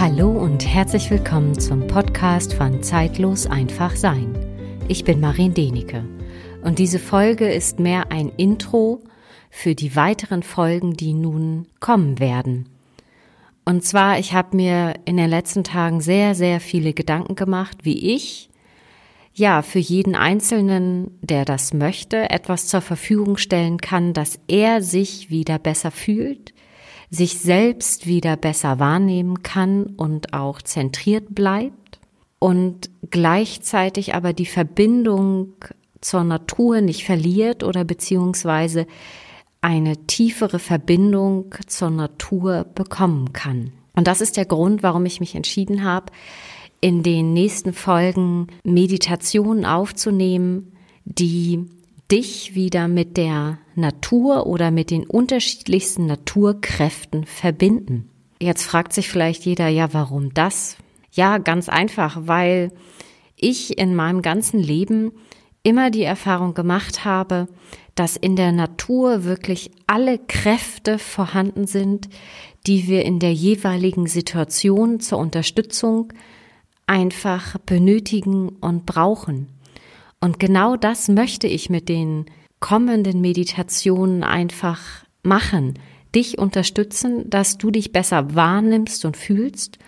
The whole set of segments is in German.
Hallo und herzlich willkommen zum Podcast von Zeitlos einfach sein. Ich bin Marin Denike und diese Folge ist mehr ein Intro für die weiteren Folgen, die nun kommen werden. Und zwar, ich habe mir in den letzten Tagen sehr, sehr viele Gedanken gemacht, wie ich ja für jeden Einzelnen, der das möchte, etwas zur Verfügung stellen kann, dass er sich wieder besser fühlt, sich selbst wieder besser wahrnehmen kann und auch zentriert bleibt und gleichzeitig aber die Verbindung zur Natur nicht verliert oder beziehungsweise eine tiefere Verbindung zur Natur bekommen kann. Und das ist der Grund, warum ich mich entschieden habe, in den nächsten Folgen Meditationen aufzunehmen, die dich wieder mit der Natur oder mit den unterschiedlichsten Naturkräften verbinden. Jetzt fragt sich vielleicht jeder, ja, warum das? Ja, ganz einfach, weil ich in meinem ganzen Leben immer die Erfahrung gemacht habe, dass in der Natur wirklich alle Kräfte vorhanden sind, die wir in der jeweiligen Situation zur Unterstützung einfach benötigen und brauchen. Und genau das möchte ich mit den kommenden Meditationen einfach machen. Dich unterstützen, dass du dich besser wahrnimmst und fühlst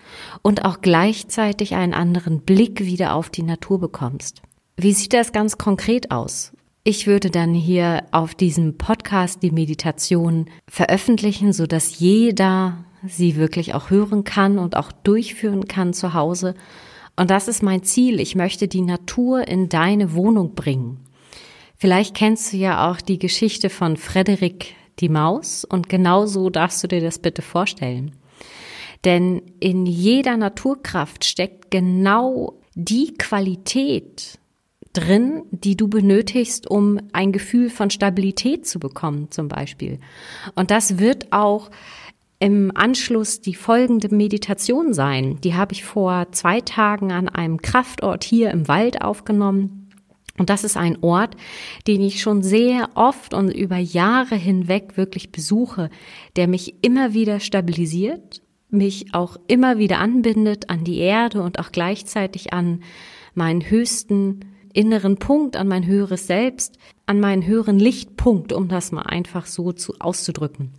und auch gleichzeitig einen anderen Blick wieder auf die Natur bekommst. Wie sieht das ganz konkret aus? Ich würde dann hier auf diesem Podcast die Meditation veröffentlichen, so dass jeder sie wirklich auch hören kann und auch durchführen kann zu Hause und das ist mein Ziel. Ich möchte die Natur in deine Wohnung bringen. Vielleicht kennst du ja auch die Geschichte von Frederik die Maus und genau so darfst du dir das bitte vorstellen. Denn in jeder Naturkraft steckt genau die Qualität drin, die du benötigst, um ein Gefühl von Stabilität zu bekommen, zum Beispiel. Und das wird auch im Anschluss die folgende Meditation sein. Die habe ich vor zwei Tagen an einem Kraftort hier im Wald aufgenommen. Und das ist ein Ort, den ich schon sehr oft und über Jahre hinweg wirklich besuche, der mich immer wieder stabilisiert, mich auch immer wieder anbindet an die Erde und auch gleichzeitig an meinen höchsten inneren Punkt, an mein höheres Selbst, an meinen höheren Lichtpunkt, um das mal einfach so zu auszudrücken.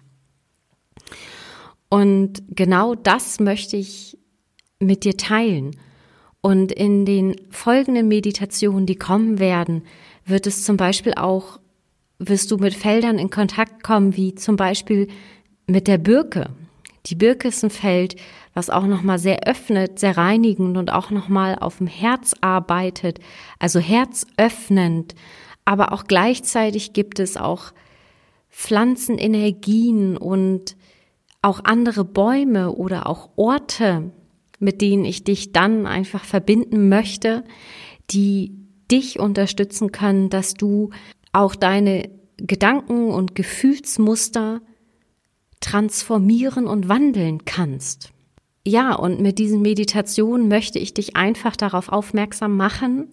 Und genau das möchte ich mit dir teilen. Und in den folgenden Meditationen, die kommen werden, wird es zum Beispiel auch, wirst du mit Feldern in Kontakt kommen, wie zum Beispiel mit der Birke. Die Birke ist ein Feld, was auch nochmal sehr öffnet, sehr reinigend und auch nochmal auf dem Herz arbeitet, also herzöffnend. Aber auch gleichzeitig gibt es auch Pflanzenenergien und auch andere Bäume oder auch Orte, mit denen ich dich dann einfach verbinden möchte, die dich unterstützen können, dass du auch deine Gedanken und Gefühlsmuster transformieren und wandeln kannst. Ja, und mit diesen Meditationen möchte ich dich einfach darauf aufmerksam machen,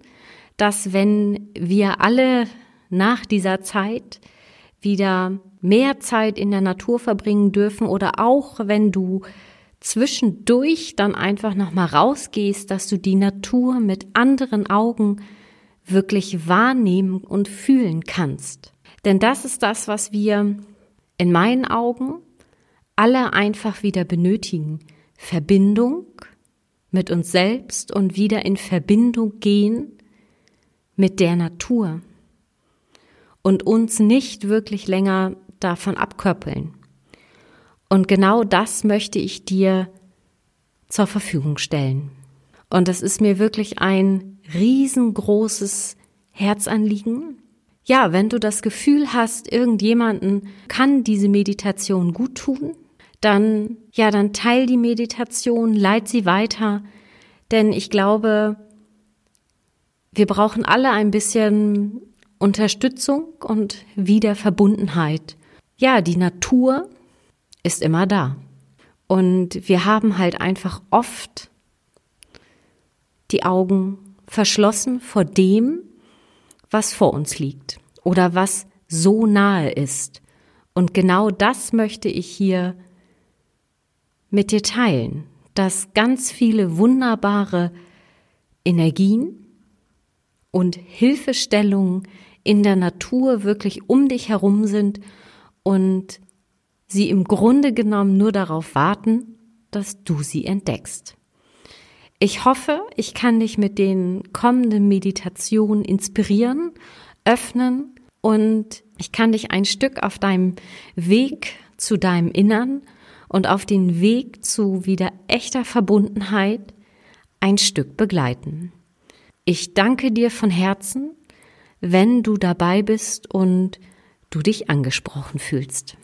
dass wenn wir alle nach dieser Zeit wieder mehr Zeit in der Natur verbringen dürfen oder auch wenn du zwischendurch dann einfach nochmal rausgehst, dass du die Natur mit anderen Augen wirklich wahrnehmen und fühlen kannst. Denn das ist das, was wir in meinen Augen alle einfach wieder benötigen. Verbindung mit uns selbst und wieder in Verbindung gehen mit der Natur und uns nicht wirklich länger davon abkoppeln. Und genau das möchte ich dir zur Verfügung stellen. Und das ist mir wirklich ein riesengroßes Herzanliegen. Ja, wenn du das Gefühl hast, irgendjemanden kann diese Meditation gut tun, dann, ja, dann teil die Meditation, leit sie weiter, denn ich glaube, wir brauchen alle ein bisschen Unterstützung und Wiederverbundenheit. Ja, die Natur ist immer da. Und wir haben halt einfach oft die Augen verschlossen vor dem, was vor uns liegt oder was so nahe ist. Und genau das möchte ich hier mit dir teilen, dass ganz viele wunderbare Energien und Hilfestellungen in der Natur wirklich um dich herum sind und sie im Grunde genommen nur darauf warten, dass du sie entdeckst. Ich hoffe, ich kann dich mit den kommenden Meditationen inspirieren, öffnen und ich kann dich ein Stück auf deinem Weg zu deinem Innern und auf den Weg zu wieder echter Verbundenheit ein Stück begleiten. Ich danke dir von Herzen, wenn du dabei bist und du dich angesprochen fühlst.